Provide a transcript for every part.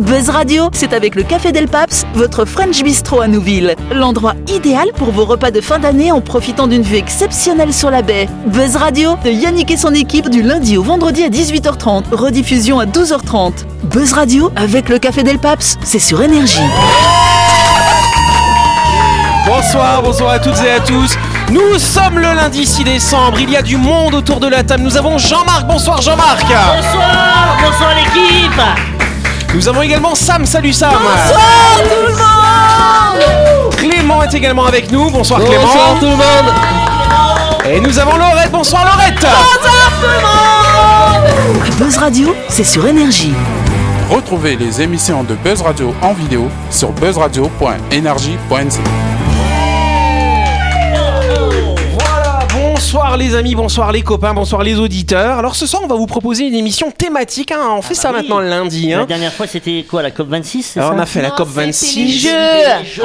Buzz Radio, c'est avec le Café Del Paps, votre French Bistro à Nouville. L'endroit idéal pour vos repas de fin d'année en profitant d'une vue exceptionnelle sur la baie. Buzz Radio, de Yannick et son équipe du lundi au vendredi à 18h30, rediffusion à 12h30. Buzz Radio, avec le Café Del Paps, c'est sur Énergie. Bonsoir, bonsoir à toutes et à tous. Nous sommes le lundi 6 décembre, il y a du monde autour de la table. Nous avons Jean-Marc, bonsoir Jean-Marc. Bonsoir, bonsoir l'équipe. Nous avons également Sam, salut Sam. Bonsoir tout le monde Clément est également avec nous, bonsoir, Clément. Bonsoir tout le monde Et nous avons Laurette, bonsoir Laurette. Buzz Radio, c'est sur Énergie. Retrouvez les émissions de Buzz Radio en vidéo sur buzzradio.energie.nc. bonsoir les amis, bonsoir les copains, bonsoir les auditeurs. Alors ce soir on va vous proposer une émission thématique, hein. on fait ça bah oui. maintenant le lundi. La Hein. dernière fois, c'était quoi, la COP26 c'est Alors, on ça a fait la Non, COP c'était 26. les jeux.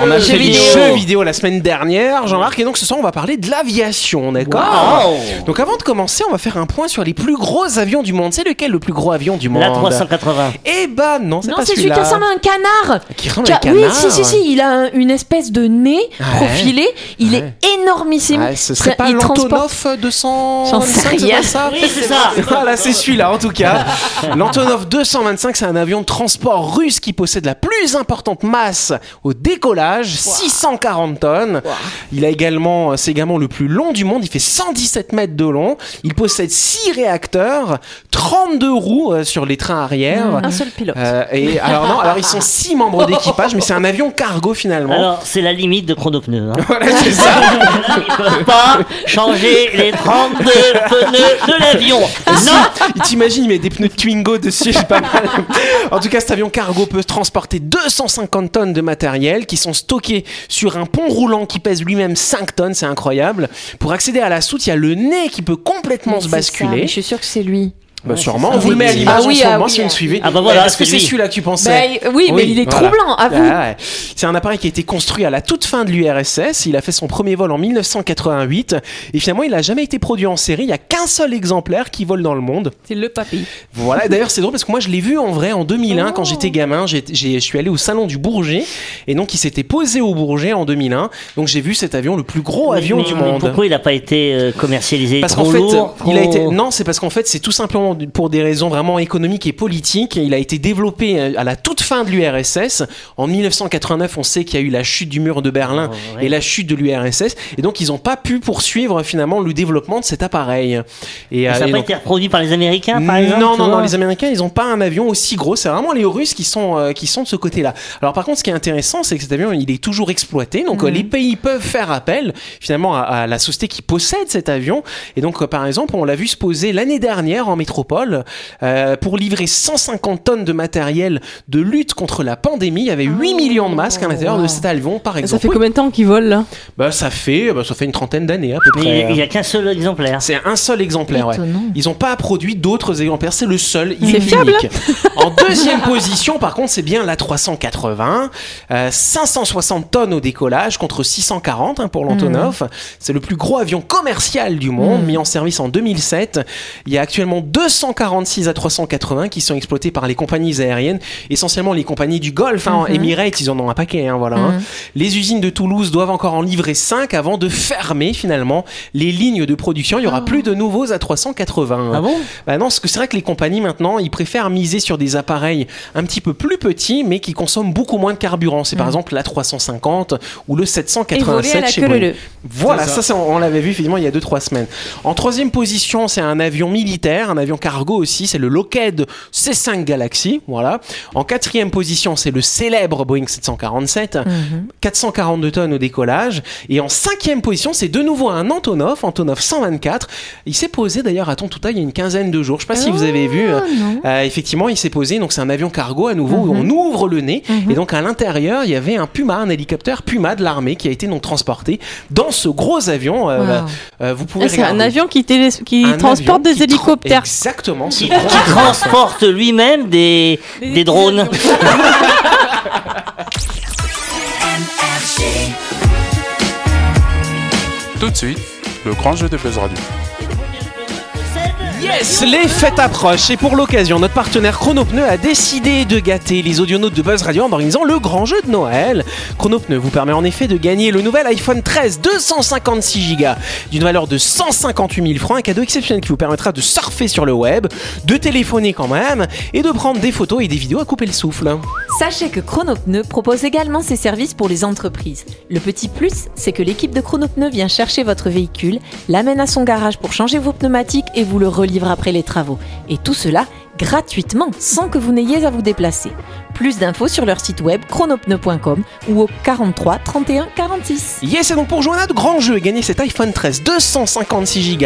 On a fait les vidéo. jeux vidéo la semaine dernière, Jean-Marc, et donc ce soir on va parler de l'aviation, d'accord Wow. Donc avant de commencer, on va faire un point sur les plus gros avions du monde. C'est lequel le plus gros avion du monde La 380. Eh ben non, c'est Non, pas c'est celui qui celui-là. ressemble à un canard. Qui ressemble à un Oui, canard. si, si, si, il a un- une espèce de nez profilé. Il Ouais. est énormissime. Ouais, ce serait Ça, pas il transporte- l'Antonov 200 J'en sais rien. ça? Oui, c'est ça. Voilà, c'est celui-là en tout cas. L'Antonov 225, c'est un avion de transport russe qui possède la plus importante masse au décollage, 640 tonnes. Il a également, c'est également le plus long du monde. Il fait 117 mètres de long. Il possède 6 réacteurs, 32 roues euh, sur les trains arrière. Un seul pilote. Euh, et alors non, alors ils sont 6 membres d'équipage, mais c'est un avion cargo finalement. Alors, c'est la limite de chronopneu. Hein. Voilà, c'est ça. Ils peuvent pas changer les 32 pneus de l'avion. Non Il t'imagine, il met des pneus de Twingo dessus, c'est pas mal. En tout cas, cet avion cargo peut transporter 250 tonnes de matériel qui sont stockés sur un pont roulant qui pèse lui-même 5 tonnes, c'est incroyable. Pour accéder à la soute, il y a le nez qui peut complètement Mais se ça, basculer. mais je suis sûre que c'est lui. Bah, sûrement, on vous le met à l'image ah oui, en ce ah oui, si vous me suivez. Ah bah voilà, Est-ce que c'est c'est lui. celui-là que tu pensais Bah, oui, mais il est voilà. troublant, avoue. Ah ouais. C'est un appareil qui a été construit à la toute fin de l'URSS. Il a fait son premier vol en 1988 et finalement il n'a jamais été produit en série. Il n'y a qu'un seul exemplaire qui vole dans le monde. C'est le papy. Voilà, d'ailleurs c'est drôle parce que moi je l'ai vu en vrai en 2001 quand j'étais gamin. Je suis allé au salon du Bourget et donc il s'était posé au Bourget en 2001. Donc j'ai vu cet avion, le plus gros avion mais- du mais monde. Pourquoi il n'a pas été euh, commercialisé? Parce trop qu'en fait, lourd, il a trop- été non, c'est parce qu'en fait, c'est tout simplement pour des raisons vraiment économiques et politiques. Il a été développé euh, à la toute fin de l'URSS. En 1989, on sait qu'il y a eu la chute du mur de Berlin Oh, ouais. et la chute de l'URSS, et donc ils n'ont pas pu poursuivre finalement le développement de cet appareil. Et, Et euh, ça n'a pas donc- été reproduit par les Américains, par exemple non, non, non, les Américains, ils ont pas un avion aussi gros. C'est vraiment les Russes qui sont, euh, qui sont de ce côté-là. Alors, par contre, ce qui est intéressant, c'est que cet avion, il est toujours exploité. Donc, Mhm. les pays peuvent faire appel, finalement, à, à la société qui possède cet avion. Et donc, par exemple, on l'a vu se poser l'année dernière en métropole euh, pour livrer 150 tonnes de matériel de lutte contre la pandémie. Il y avait 8 millions de masques à l'intérieur de cet avion, par exemple. Ça fait Oui. combien de temps qu'il vole là? Bah, ça fait, bah, ça fait une trentaine d'années, à peu Mais près. il n'y a qu'un seul exemplaire. C'est un seul exemplaire, ouais. Ils n'ont pas produit d'autres exemplaires, c'est le seul, il est fiable. unique. En deuxième position, par contre, c'est bien la 380, euh, 560 tonnes au décollage contre 640 hein, pour l'Antonov. Mmh. C'est le plus gros avion commercial du monde, mis en service en 2007. Il y a actuellement 246 A380 qui sont exploités par les compagnies aériennes, essentiellement les compagnies du Golfe. Hein, Mmh. Emirates, ils en ont un paquet, hein, voilà. hein. Les usines de Toulouse doivent encore en livrer 5 avant de fermer finalement les lignes de production. Il y aura plus de nouveaux A380. Ah bon? Bah non, parce que c'est vrai que les compagnies maintenant, ils préfèrent miser sur des appareils un petit peu plus petits, mais qui consomment beaucoup moins de carburant. C'est par exemple la 350 ou le Et voler à 787 la chez Boeing. Voilà, ça, c'est- on l'avait vu effectivement il y a 2-3 semaines. En troisième position, c'est un avion militaire, un avion cargo aussi, c'est le Lockheed C5 Galaxy. Voilà. En quatrième position, c'est le célèbre Boeing 747, 442 tonnes au décollage. Et en cinquième position, c'est de nouveau un Antonov, Antonov 124. Il s'est posé d'ailleurs à Tontouta il y a une quinzaine de jours. Je sais pas si vous avez vu. euh, euh, effectivement, il s'est posé. Donc c'est un avion cargo à nouveau. où Mhm. On ouvre le nez et donc à l'intérieur, il y avait un Puma, un hélicoptère Puma de l'armée qui a été donc transporté dans ce gros avion. Euh, Wow. euh, vous pouvez Ah, C'est un avion qui, télé- qui Un transporte avion des qui tra- hélicoptères. Exactement. qui, transporte lui-même des, des drones. Tout de suite, le grand jeu de Buzz Radio. Yes, les fêtes approchent et pour l'occasion, notre partenaire Chronopneu a décidé de gâter les audionautes de Buzz Radio en organisant le grand jeu de Noël. Chronopneu vous permet en effet de gagner le nouvel iPhone 13 256 Go d'une valeur de 158 000 francs, un cadeau exceptionnel qui vous permettra de surfer sur le web, de téléphoner quand même et de prendre des photos et des vidéos à couper le souffle. Sachez que Chronopneu propose également ses services pour les entreprises. Le petit plus, c'est que l'équipe de Chronopneu vient chercher votre véhicule, l'amène à son garage pour changer vos pneumatiques et vous le après les travaux. Et tout cela gratuitement, sans que vous n'ayez à vous déplacer. Plus d'infos sur leur site web chronopneu.com ou au 43 31 46. Yes, et donc pour jouer à notre grand jeu et gagner cet iPhone 13 256 Go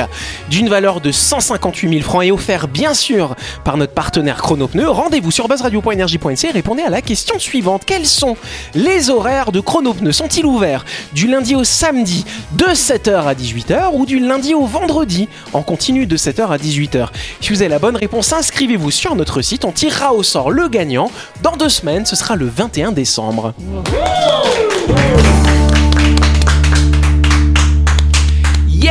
d'une valeur de 158 000 francs et offert bien sûr par notre partenaire Chronopneu, rendez-vous sur buzzradio.energie.nc et répondez à la question suivante. Quels sont les horaires de Chronopneu? Sont-ils ouverts du lundi au samedi de 7h à 18h ou du lundi au vendredi en continu de 7h à 18h Si vous avez la bonne réponse, inscrivez-vous sur notre site, on tirera au sort le gagnant dans deux semaines, ce sera le 21 décembre.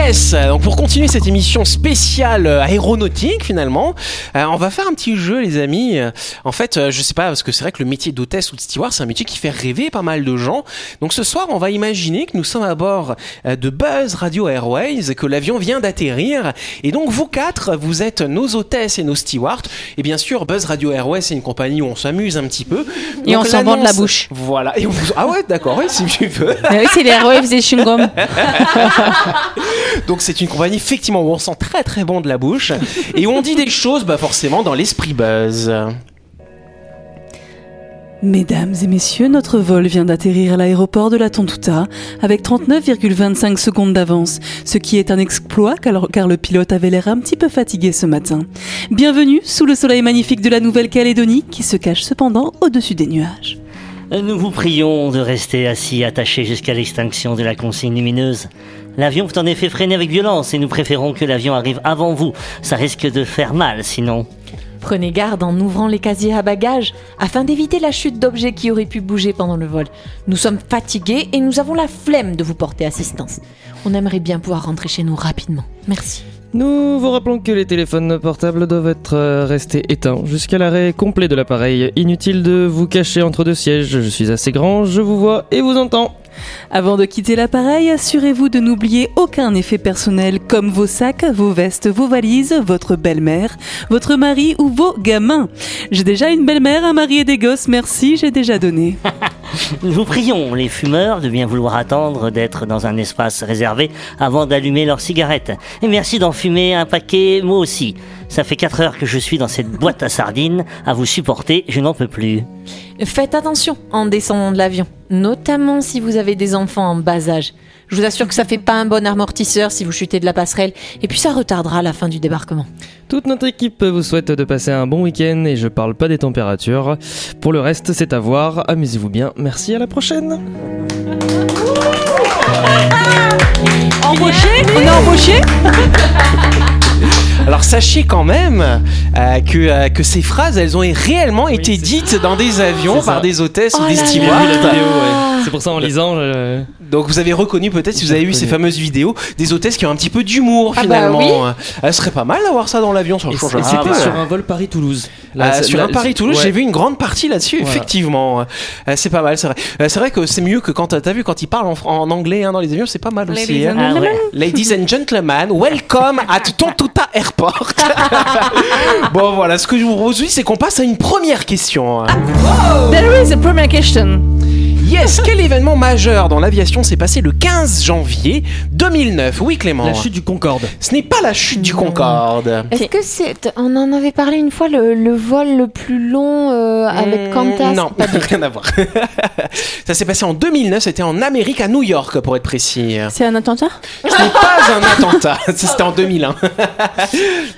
Yes Donc pour continuer cette émission spéciale euh, aéronautique finalement, euh, on va faire un petit jeu les amis. En fait, euh, je sais pas parce que c'est vrai que le métier d'hôtesse ou de steward, c'est un métier qui fait rêver pas mal de gens. Donc ce soir, on va imaginer que nous sommes à bord euh, de Buzz Radio Airways, que l'avion vient d'atterrir et donc vous quatre, vous êtes nos hôtesses et nos stewards. Et bien sûr, Buzz Radio Airways, c'est une compagnie où on s'amuse un petit peu. Et Donc, on s'en de la bouche. Voilà. Et on vous- Ah ouais, d'accord, oui, si tu veux. Ah oui, c'est les Airwaves et chewing-gum. Donc c'est une compagnie effectivement où on sent très très bon de la bouche et où on dit des choses bah forcément dans l'esprit buzz. Mesdames et messieurs, notre vol vient d'atterrir à l'aéroport de la Tontouta avec 39,25 secondes d'avance, ce qui est un exploit car, car le pilote avait l'air un petit peu fatigué ce matin. Bienvenue sous le soleil magnifique de la Nouvelle-Calédonie qui se cache cependant au-dessus des nuages. Nous vous prions de rester assis attachés jusqu'à l'extinction de la consigne lumineuse. L'avion peut en effet freiner avec violence et nous préférons que l'avion arrive avant vous. Ça risque de faire mal sinon. Prenez garde en ouvrant les casiers à bagages afin d'éviter la chute d'objets qui auraient pu bouger pendant le vol. Nous sommes fatigués et nous avons la flemme de vous porter assistance. On aimerait bien pouvoir rentrer chez nous rapidement. Merci. Nous vous rappelons que les téléphones portables doivent être euh, restés éteints jusqu'à l'arrêt complet de l'appareil. Inutile de vous cacher entre deux sièges, je suis assez grand, je vous vois et vous entends. Avant de quitter l'appareil, assurez-vous de n'oublier aucun effet personnel comme vos sacs, vos vestes, vos valises, votre belle-mère, votre mari ou vos gamins. J'ai déjà une belle-mère, un mari et des gosses, merci, j'ai déjà donné. Nous vous prions, les fumeurs, de bien vouloir attendre d'être dans un espace réservé avant d'allumer leur cigarette. Et merci d'en fumer un paquet, moi aussi. Ça fait 4 heures que je suis dans cette boîte à sardines, à vous supporter, je n'en peux plus. Faites attention en descendant de l'avion, notamment si vous avez des enfants en bas âge. Je vous assure que ça fait pas un bon amortisseur si vous chutez de la passerelle, et puis ça retardera la fin du débarquement. Toute notre équipe vous souhaite de passer un bon week-end et je parle pas des températures. Pour le reste, c'est à voir. Amusez-vous bien. Merci, à la prochaine. Embauché On est embauché? Alors sachez quand même euh, que, euh, que ces phrases elles ont réellement été dites dans des avions ça. par des hôtesses Oh ou des. J'ai vu stewards. ouais. C'est pour ça en lisant. je- Donc vous avez reconnu peut-être si vous avez vu ces fameuses vidéos des hôtesses qui ont un petit peu d'humour Ah bah finalement. oui. Euh, Ce serait pas mal d'avoir ça dans l'avion, c'était peu. sur un vol Paris-Toulouse. Euh, Là, c'est- sur là, un Paris-Toulouse, ouais. j'ai vu une grande partie là-dessus, Voilà. effectivement. Euh, c'est pas mal, c'est vrai. Euh, c'est vrai que c'est mieux que quand t'as vu quand ils parlent en, anglais hein, dans les avions, c'est pas mal aussi. hein. Ah ouais. Ladies and gentlemen, welcome at Tontuta Airport. bon voilà, ce que je vous propose, c'est qu'on passe à une première question. There is a premier question. Yes, quel événement majeur dans l'aviation s'est passé le 15 janvier 2009 Oui Clément. La chute du Concorde. Ce n'est pas la chute du Concorde. Est-ce que c'est. On en avait parlé une fois, le, le vol le plus long euh, avec Hmm, Qantas? Non, rien à voir. Ça s'est passé en 2009, c'était en Amérique, à New York pour être précis. C'est un attentat? Ce n'est pas un attentat, c'était en 2001.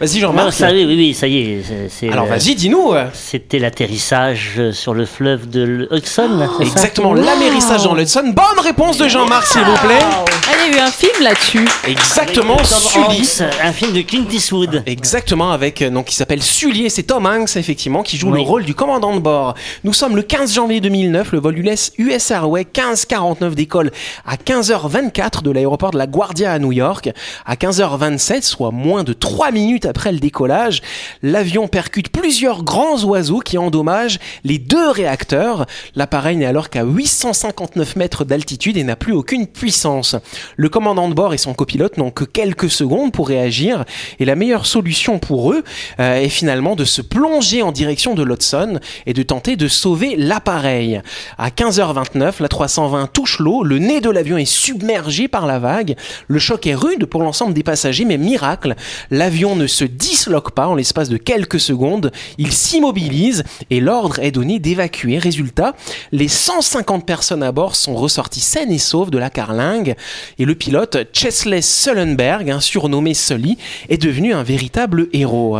Vas-y Jean-Marc. ça, oui, oui, oui, ça y est. Alors vas-y, dis-nous. C'était l'atterrissage sur le fleuve de Hudson, ça? Exactement, l'amérissage dans l'Hudson. Bonne réponse de Jean-Marc, s'il vous plaît. Ah, il y a eu un film là-dessus. Exactement, Sully. Un film de Clint Eastwood. Exactement, avec euh, donc qui s'appelle Sully, et c'est Tom Hanks effectivement qui joue Oui. le rôle du commandant de bord. Nous sommes le 15 janvier 2009, le vol US, US Airways 1549 décolle à 15h24 de l'aéroport de la Guardia à New York. À 15h27, soit moins de 3 minutes après le décollage, l'avion percute plusieurs grands oiseaux qui endommagent les deux réacteurs. L'appareil n'est alors qu'à 859 mètres d'altitude et n'a plus aucune puissance. Le commandant de bord et son copilote n'ont que quelques secondes pour réagir et la meilleure solution pour eux euh, est finalement de se plonger en direction de l'Hudson et de tenter de sauver l'appareil. À 15h29, la 320 touche l'eau, le nez de l'avion est submergé par la vague, le choc est rude pour l'ensemble des passagers mais miracle, l'avion ne se disloque pas en l'espace de quelques secondes, il s'immobilise et l'ordre est donné d'évacuer. Résultat, les 150 personnes à bord sont ressorties saines et sauves de la carlingue et le pilote Chesley Sullenberg, surnommé Sully, est devenu un véritable héros.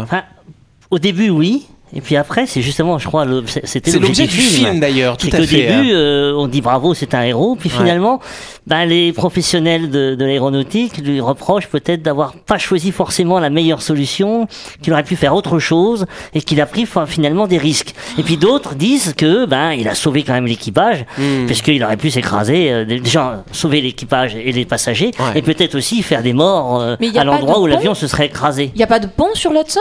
Au début, oui. Et puis après, c'est justement, je crois, c'était C'est l'objet du film. film d'ailleurs, tout C'est à qu'au fait. début, hein. euh, on dit bravo, c'est un héros. Puis Ouais. finalement, ben, les professionnels de, de l'aéronautique lui reprochent peut-être d'avoir pas choisi forcément la meilleure solution, qu'il aurait pu faire autre chose et qu'il a pris fin- finalement des risques. Et puis d'autres disent que ben il a sauvé quand même l'équipage, Hmm. puisqu'il aurait pu s'écraser, euh, déjà sauver l'équipage et les passagers, Ouais. et peut-être aussi faire des morts euh, à l'endroit où l'avion se serait écrasé. Il n'y a pas de pont sur l'Hudson?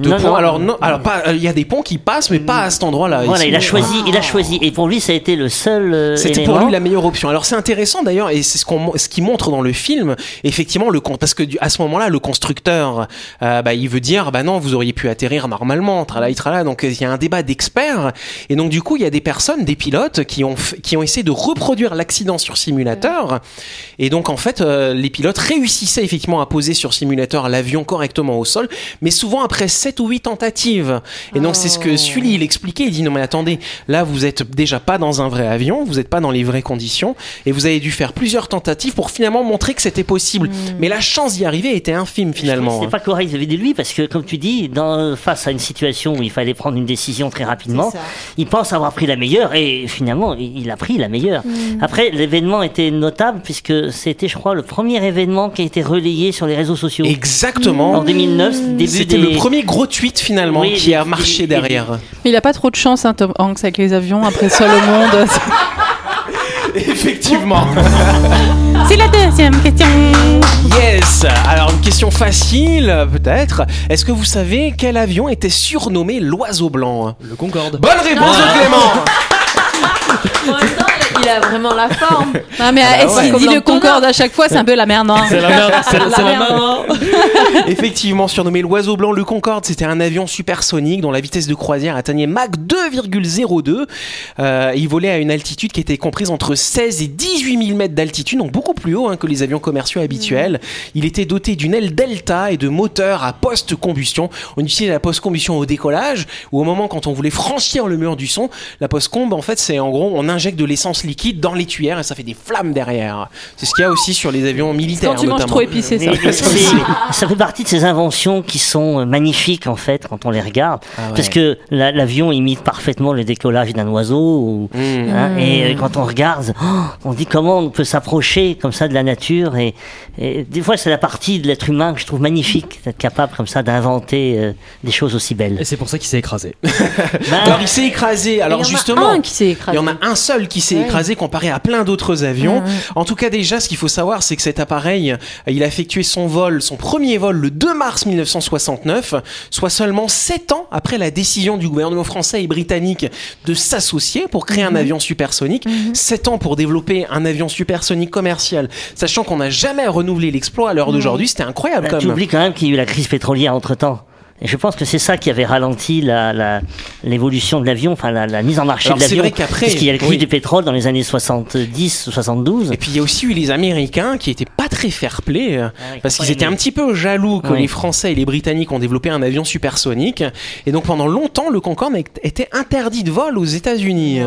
De Non, ponts, non. alors non, alors pas, euh, il y a des ponts qui passent, mais pas à cet endroit-là. Voilà, il a choisi, il a choisi, et pour lui, ça a été le seul euh, C'était pour lui la meilleure option. Alors c'est intéressant d'ailleurs, et c'est ce, qu'on, ce qui montre dans le film, effectivement, le parce que du- à ce moment-là, le constructeur, euh, bah, il veut dire, bah non, vous auriez pu atterrir normalement, tralala, tralala. Donc il y a un débat d'experts, et donc du coup, il y a des personnes, des pilotes, qui ont, qui ont essayé de reproduire l'accident sur simulateur, et donc en fait, euh, les pilotes réussissaient effectivement à poser sur simulateur l'avion correctement au sol, mais souvent après 7 ou 8 tentatives. Et donc c'est ce que Sully il expliquait, il dit non mais attendez, là vous êtes déjà pas dans un vrai avion, vous n'êtes pas dans les vraies conditions, et vous avez dû faire plusieurs tentatives pour finalement montrer que c'était possible. Mais la chance d'y arriver était infime finalement. C'était pas correct de lui parce que, comme tu dis, dans, face à une situation où il fallait prendre une décision très rapidement, C'est il pense avoir pris la meilleure et finalement, il a pris la meilleure. Après, l'événement était notable puisque c'était, je crois, le premier événement qui a été relayé sur les réseaux sociaux. Exactement. En 2009, début C'était le premier gros tweet finalement Oui, qui a marché derrière. Mais il a pas trop de chance, hein, Tom Hanks, avec les avions. Après Seul au monde. Effectivement. C'est la deuxième question. Yes. Alors une question facile peut-être. Est-ce que vous savez quel avion était surnommé l'oiseau blanc? Le Concorde. Bonne réponse de Clément. a vraiment la forme. Non, mais Ah bah ouais. qu'il dit le Concorde à chaque fois C'est un peu la merde, hein. C'est la merde, c'est c'est la maman. Effectivement, surnommé l'oiseau blanc, le Concorde, c'était un avion supersonique dont la vitesse de croisière atteignait Mach 2,02. Euh, il volait à une altitude qui était comprise entre 16 et 18 000 mètres d'altitude, donc beaucoup plus haut hein, que les avions commerciaux habituels. Il était doté d'une aile delta et de moteurs à post-combustion. On utilisait la post-combustion au décollage ou au moment quand on voulait franchir le mur du son. La post-comb, en fait, c'est en gros, on injecte de l'essence liquide dans les tuyères et ça fait des flammes derrière. C'est ce qu'il y a aussi sur les avions militaires Quand tu manges trop épicé, ça. Mais- mais Ça fait partie de ces inventions qui sont euh, magnifiques en fait quand on les regarde, Ah ouais. parce que la- l'avion imite parfaitement le décollage d'un oiseau. ou- Mmh. hein, et euh, quand on regarde, oh, on dit comment on peut s'approcher comme ça de la nature. Et, et des fois, c'est la partie de l'être humain que je trouve magnifique d'être capable comme ça d'inventer euh, des choses aussi belles. Et c'est pour ça qu'il s'est écrasé. Ben, Alors il s'est écrasé. Alors il y en a justement, un qui s'est il écrasé. y en a un seul qui s'est Ouais. écrasé comparé à plein d'autres avions. Mhm. En tout cas, déjà, ce qu'il faut savoir, c'est que cet appareil, euh, il a effectué son vol, son premier vol, le 2 mars 1969, soit seulement 7 ans après la décision du gouvernement français et britannique de s'associer pour créer un avion supersonique. 7 ans pour développer un avion supersonique commercial, sachant qu'on n'a jamais renouvelé l'exploit à l'heure d'aujourd'hui. C'était incroyable quand tu même. oublies quand même qu'il y a eu la crise pétrolière entre temps. Et je pense que c'est ça qui avait ralenti la- la- l'évolution de l'avion, enfin la, la mise en marché Alors, de c'est l'avion. vrai qu'après- Puisqu'il y a le prix oui. du pétrole dans les années 70, 72. Et puis il y a aussi eu les Américains qui étaient pas très fair-play euh, Ah parce qu'ils étaient un petit peu jaloux que Oui. les Français et les Britanniques ont développé un avion supersonique et donc pendant longtemps le Concorde était interdit de vol aux États-Unis.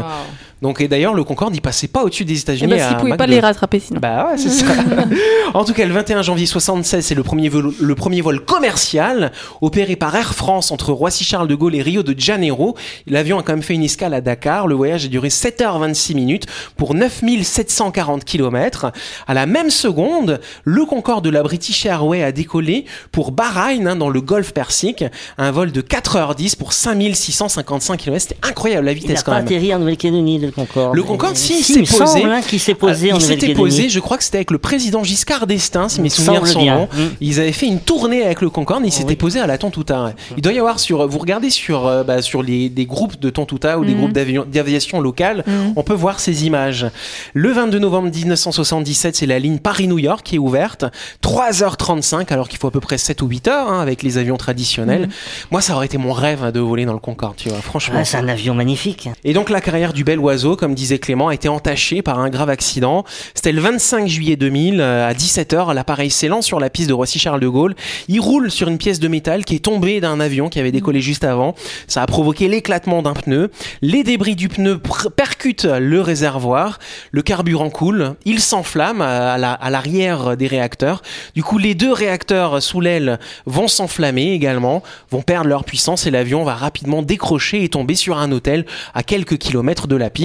Donc et d'ailleurs le Concorde il passait pas au-dessus des Eh États-Unis. ben, à s'ils pouvaient pas 2. les rattraper sinon. Bah ouais, c'est ça. en tout cas, le 21 janvier 76, c'est le premier vol, le premier vol commercial opéré par Air France entre Roissy-Charles de Gaulle et Rio de Janeiro. L'avion a quand même fait une escale à Dakar. Le voyage a duré 7h26 minutes pour 9740 km. À la même seconde, le Concorde de la British Airways a décollé pour Bahreïn, hein, dans le Golfe Persique. Un vol de 4h10 pour 5655 km. C'était incroyable la Il n'a vitesse quand pas même. atterri en Nouvelle-Calédonie, le Concorde. Le Concorde, Euh, si, il il s'est posé. hein, qu'il s'est posé Euh, en il s'était posé, je crois que c'était avec le président Giscard d'Estaing, si mes souvenirs sont bons. Mm. Ils avaient fait une tournée avec le Concorde, et ils s'étaient Oui. posés à la Tontouta. ouais. Il doit y avoir sur, vous regardez sur, euh, bah, sur les, des groupes de Tontouta ou des Mhm. groupes d'aviation locale, on peut voir ces images. Le 22 novembre 1977, c'est la ligne Paris-New York qui est ouverte. 3h35, alors qu'il faut à peu près 7 ou 8 heures hein, avec les avions traditionnels. Moi, ça aurait été mon rêve hein, de voler dans le Concorde, tu vois, franchement. Ah, c'est un avion magnifique. Et donc la carrière du bel oiseau, comme disait Clément, a été entachée par un grave accident. C'était le 25 juillet 2000, euh, à 17h, l'appareil s'élance sur la piste de Roissy-Charles de Gaulle. Il roule sur une pièce de métal qui est tombée d'un avion qui avait décollé juste avant. Ça a provoqué l'éclatement d'un pneu. Les débris du pneu percutent le réservoir. Le carburant coule. Il s'enflamme la- à l'arrière des réacteurs. Du coup, les deux réacteurs sous l'aile vont s'enflammer également, vont perdre leur puissance et l'avion va rapidement décrocher et tomber sur un hôtel à quelques kilomètres de la piste.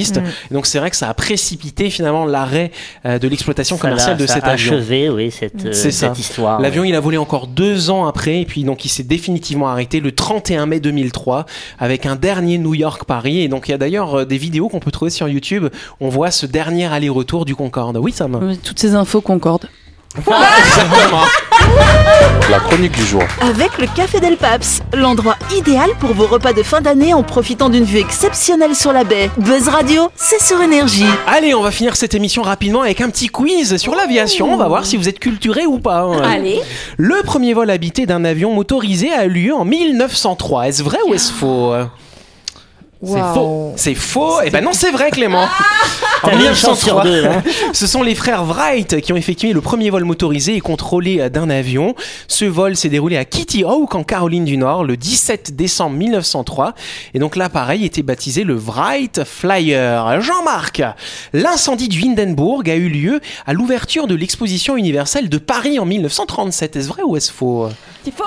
Et donc c'est vrai que ça a précipité finalement l'arrêt euh, de l'exploitation Ça commerciale de ça cet a avion. achevé, oui, cette, euh, C'est ça. histoire. L'avion, il a volé encore deux ans après, et puis donc il s'est définitivement arrêté le 31 mai 2003 avec un dernier New York-Paris. Et donc il y a d'ailleurs euh, des vidéos qu'on peut trouver sur YouTube. On voit ce dernier aller-retour du Concorde. Oui, Sam? Toutes ces infos concordent. Exactement. La chronique du jour. Avec le Café Del Paps, l'endroit idéal pour vos repas de fin d'année en profitant d'une vue exceptionnelle sur la baie. Buzz Radio, c'est sur énergie. Allez, on va finir cette émission rapidement avec un petit quiz sur l'aviation. On va voir si vous êtes culturé ou pas. hein. Allez, Le premier vol habité d'un avion motorisé a eu lieu en 1903. Est-ce vrai ou est-ce faux? C'est faux. C'est faux Eh ben non, c'est vrai, Clément. En chance sur 1903, deux, là. ce sont les frères Wright qui ont effectué le premier vol motorisé et contrôlé euh, d'un avion. Ce vol s'est déroulé à Kitty Hawk en Caroline du Nord le 17 décembre 1903. Et donc l'appareil était baptisé le Wright Flyer. Jean-Marc, l'incendie du Hindenburg a eu lieu à l'ouverture de l'exposition universelle de Paris en 1937. Est-ce vrai ou est-ce faux?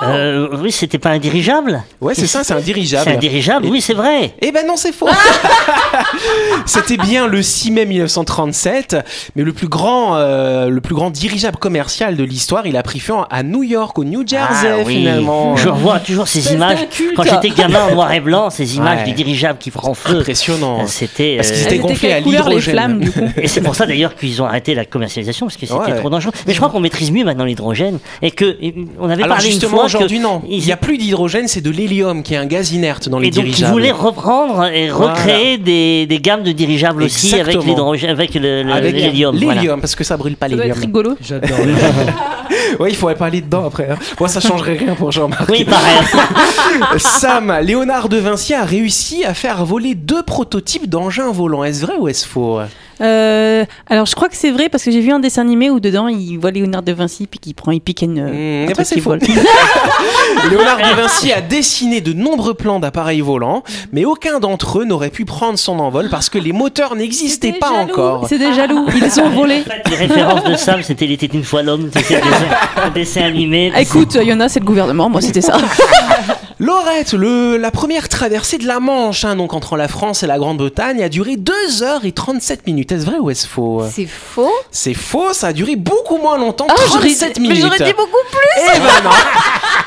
Euh, oui, c'était pas un dirigeable Ouais, c'est ça, c'est un dirigeable. C'est un dirigeable, oui, c'est vrai. Eh ben non, c'est faux. C'était bien le 6 mai 1937, mais le plus grand, euh, le plus grand dirigeable commercial de l'histoire, il a pris fin à New York, au New Jersey Ah oui. finalement. Je revois toujours ces images. Quand j'étais gamin en noir et blanc, ces images Ouais. du dirigeable qui prend feu. Impressionnant. Euh, C'était. Parce qu'ils euh, étaient gonflés à l'hydrogène. Et c'est pour ça d'ailleurs qu'ils ont arrêté la commercialisation parce que c'était Ouais. trop dangereux. Mais je crois qu'on maîtrise mieux maintenant l'hydrogène et que et on avait Alors parlé justement aujourd'hui non, il n'y a plus d'hydrogène, c'est de l'hélium qui est un gaz inerte dans les et donc ils dirigeables. voulaient reprendre et Voilà. recréer des, des gammes de dirigeables aussi avec l'hydrogène, l'hélium. l'hélium, voilà. parce que ça brûle pas l'hélium. rigolo. J'adore. Ouais, il faudrait pas aller dedans après. hein. Moi, ça changerait rien pour Jean-Marc. Oui, pareil. Sam, Léonard de Vinci a réussi à faire voler deux prototypes d'engins volants. Est-ce vrai ou est-ce faux? Euh, alors je crois que c'est vrai parce que j'ai vu un dessin animé où dedans il voit Léonard de Vinci puis qu'il prend, il pique une. Mmh, un truc c'est qui faux. vole. Léonard de Vinci a dessiné de nombreux plans d'appareils volants, mais aucun d'entre eux n'aurait pu prendre son envol parce que les moteurs n'existaient C'était pas jaloux, encore. C'est des jaloux, ils ont volé. En fait, les références de Sam, c'était Il était une fois l'homme, c'était un dessin, un dessin animé. Ah, Écoute, il y en a, c'est le gouvernement, moi c'était ça. Laurette, le, la première traversée de la Manche, hein, donc entre la France et la Grande-Bretagne, a duré 2h37 minutes. Est-ce vrai ou est-ce faux? C'est faux. C'est faux, ça a duré beaucoup moins longtemps, j'aurais 37 dit- minutes. mais j'aurais dit beaucoup plus. Eh ben non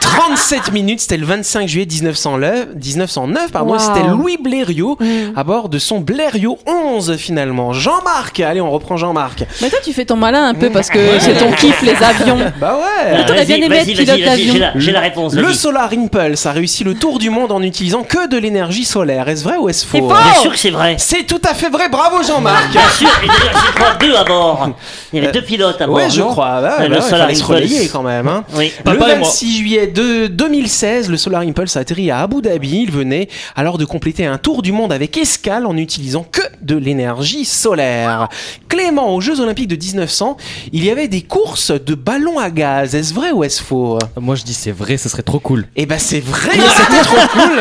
37 minutes, c'était le 25 juillet 1909, 1909 pardon, et Wow. c'était Louis Blériot à bord de son Blériot 11 finalement. Jean-Marc, allez on reprend Jean-Marc. Mais toi tu fais ton malin un peu parce que c'est ton kiff les avions. Bah ouais t'aurais bien aimé être pilote d'avion. J'ai la, réponse. Le. Solar Impulse a réussi le tour du monde en utilisant que de l'énergie solaire. Est-ce vrai ou est-ce faux Bien sûr que c'est vrai. C'est tout à fait vrai, bravo Jean-Marc Bien sûr, et d'ailleurs, je crois deux à bord. Il y avait deux pilotes à bord. Ouais, je non crois. Bah, Euh, bah, le ouais, Solar fallait se Impulse. relayer quand même. Hein. Oui. Le. 26 juillet de 2016, le Solar Impulse a atterri à Abu Dhabi. Il venait alors de compléter un tour du monde avec escale en n'utilisant que de l'énergie solaire. Clément, aux Jeux Olympiques de 1900, il y avait des courses de ballons à gaz. Est-ce vrai ou est-ce faux? Moi je dis c'est vrai, ce serait trop cool. Eh ben c'est vrai, c'était trop cool.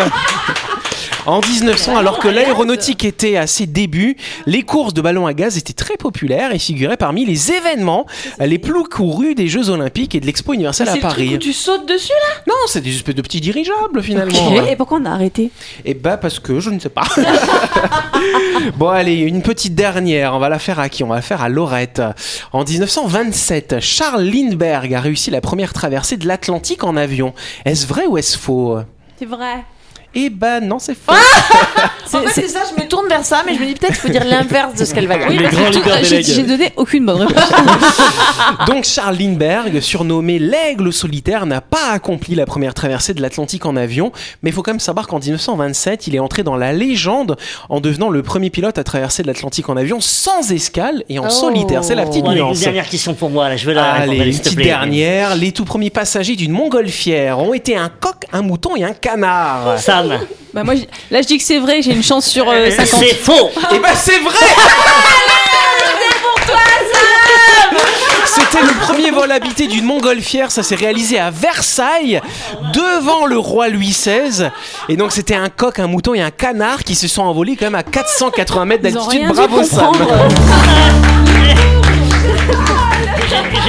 En 1900, alors que l'aéronautique était à ses débuts, les courses de ballons à gaz étaient très populaires et figuraient parmi les événements les plus courus des Jeux Olympiques et de l'Expo universelle à C'est le truc Paris. où tu sautes dessus là? Non, c'est des espèces de petits dirigeables finalement. Et, et pourquoi on a arrêté? Et bah parce que je ne sais pas. bon allez, une petite dernière. On va la faire à qui? On va la faire à Lorette. En 1927, Charles Lindbergh a réussi la première traversée de l'Atlantique en avion. Est-ce vrai ou est-ce faux? C'est vrai. Eh bah non, c'est faux. En fait, c'est ça, je me tourne vers ça, mais je me dis peut-être qu'il faut dire l'inverse de ce qu'elle va dire. Les grands leaders J'ai donné aucune bonne réponse. Donc Charles Lindbergh, surnommé l'aigle solitaire, n'a pas accompli la première traversée de l'Atlantique en avion, mais il faut quand même savoir qu'en 1927, il est entré dans la légende en devenant le premier pilote à traverser l'Atlantique en avion sans escale et en Oh. solitaire. C'est la petite Bon, allez, une nuance. dernière question pour moi, là, je veux la Allez, une petite plaît. dernière. Les tout premiers passagers d'une montgolfière ont été un coq, un mouton et un canard. Bah moi, j- là, je dis que c'est vrai, j'ai une chance sur euh, 50. c'est faux Eh ben c'est vrai C'était le premier vol habité d'une montgolfière, ça s'est réalisé à Versailles, devant le roi Louis XVI. Et donc c'était un coq, un mouton et un canard qui se sont envolés quand même à 480 mètres Ils ont d'altitude. rien dû Bravo Sam comprendre.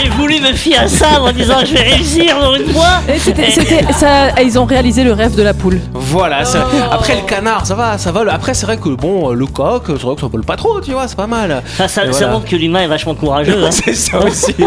J'ai voulu me fier à Sam en disant je vais réussir pour une fois. Et c'était- c'était- ça, ils ont réalisé le rêve de la poule. Voilà, c'est- après le canard, ça va, ça vole. Après c'est vrai que bon, le coq, c'est vrai que ça vole pas trop, tu vois, c'est pas mal. Enfin, ça, Et ça voilà. montre que l'humain est vachement courageux. Hein. C'est ça aussi.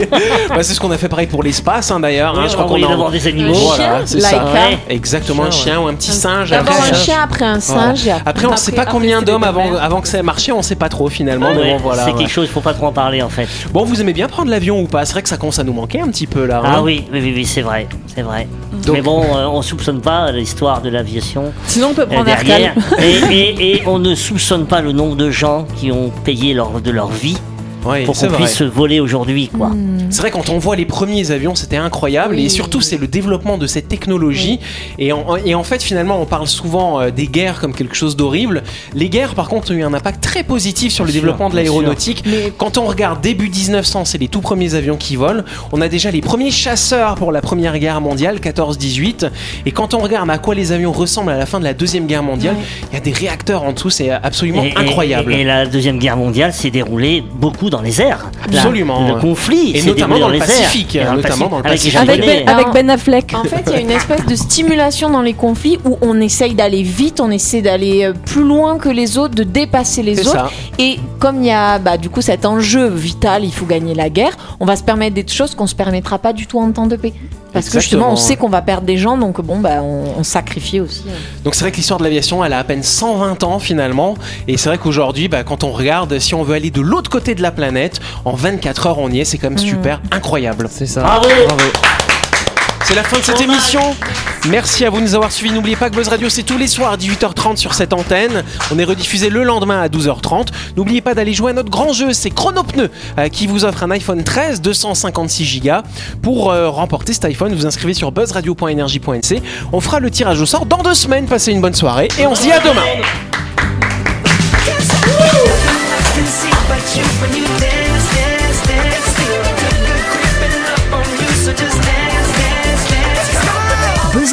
Bah, c'est ce qu'on a fait pareil pour l'espace hein, d'ailleurs. Hein, on je crois qu'on a d'abord des animaux. Voilà, c'est ça. Laika. Ouais. Exactement, un chien ou un petit singe. D'abord Après, un ça- chien, après un Voilà. singe. et Après, on sait pas après, combien d'hommes avant, avant que ça ait marché, on sait pas trop finalement. mais Ouais, bon, voilà. c'est quelque chose, faut pas trop en parler en fait. Bon, vous aimez bien prendre l'avion ou pas C'est vrai que ça commence à nous manquer un petit peu là. hein Ah oui, oui, oui, oui, c'est vrai, c'est vrai. Donc- Mais bon, euh, on soupçonne pas l'histoire de l'aviation Sinon, on peut euh, prendre derrière. Et- et on ne soupçonne pas le nombre de gens qui ont payé leur, de leur vie Ouais, pour qu'on puisse se voler aujourd'hui, quoi. C'est vrai quand on voit les premiers avions, c'était incroyable Oui. et surtout c'est le développement de cette technologie et, en, et en fait finalement on parle souvent euh, des guerres comme quelque chose d'horrible. Les guerres par contre ont eu un impact très positif sur le Bien sûr, développement de l'aéronautique. Quand on regarde début 1900, c'est les tout premiers avions qui volent. On a déjà les premiers chasseurs pour la première guerre mondiale, 14-18 et quand on regarde à quoi les avions ressemblent à la fin de la deuxième guerre mondiale, il y a des réacteurs en dessous, c'est absolument Et- et- incroyable. Et, et la deuxième guerre mondiale s'est déroulée beaucoup dans les airs. La- Absolument. le conflit Et notamment dans le. Pacifique, Et notamment dans le avec Pacifique. Ben, avec ben Affleck. En fait, il y a une espèce de stimulation dans les conflits où on essaye d'aller vite, on essaie d'aller euh, plus loin que les autres, de dépasser les autres. ça. Et comme il y a bah, du coup cet enjeu vital, il faut gagner la guerre, on va se permettre des choses qu'on se permettra pas du tout en temps de paix. Parce que justement, on sait qu'on va perdre des gens, donc bon, bah, on, on sacrifie aussi. hein. Donc c'est vrai que l'histoire de l'aviation, elle a à peine 120 ans finalement. Et c'est vrai qu'aujourd'hui, bah, quand on regarde, si on veut aller de l'autre côté de la planète, en 24 heures on y est, c'est quand même super incroyable. C'est ça. Bravo. C'est la fin de cette émission. Merci à vous de nous avoir suivis. N'oubliez pas que Buzz Radio, c'est tous les soirs à 18h30 sur cette antenne. On est rediffusé le lendemain à 12h30. N'oubliez pas d'aller jouer à notre grand jeu, c'est Chronopneu, euh, qui vous offre un iPhone 13 256 Go. Pour euh, remporter cet iPhone, vous inscrivez sur buzzradio.energie.nc. On fera le tirage au sort dans deux semaines. Passez une bonne soirée et on se dit à demain.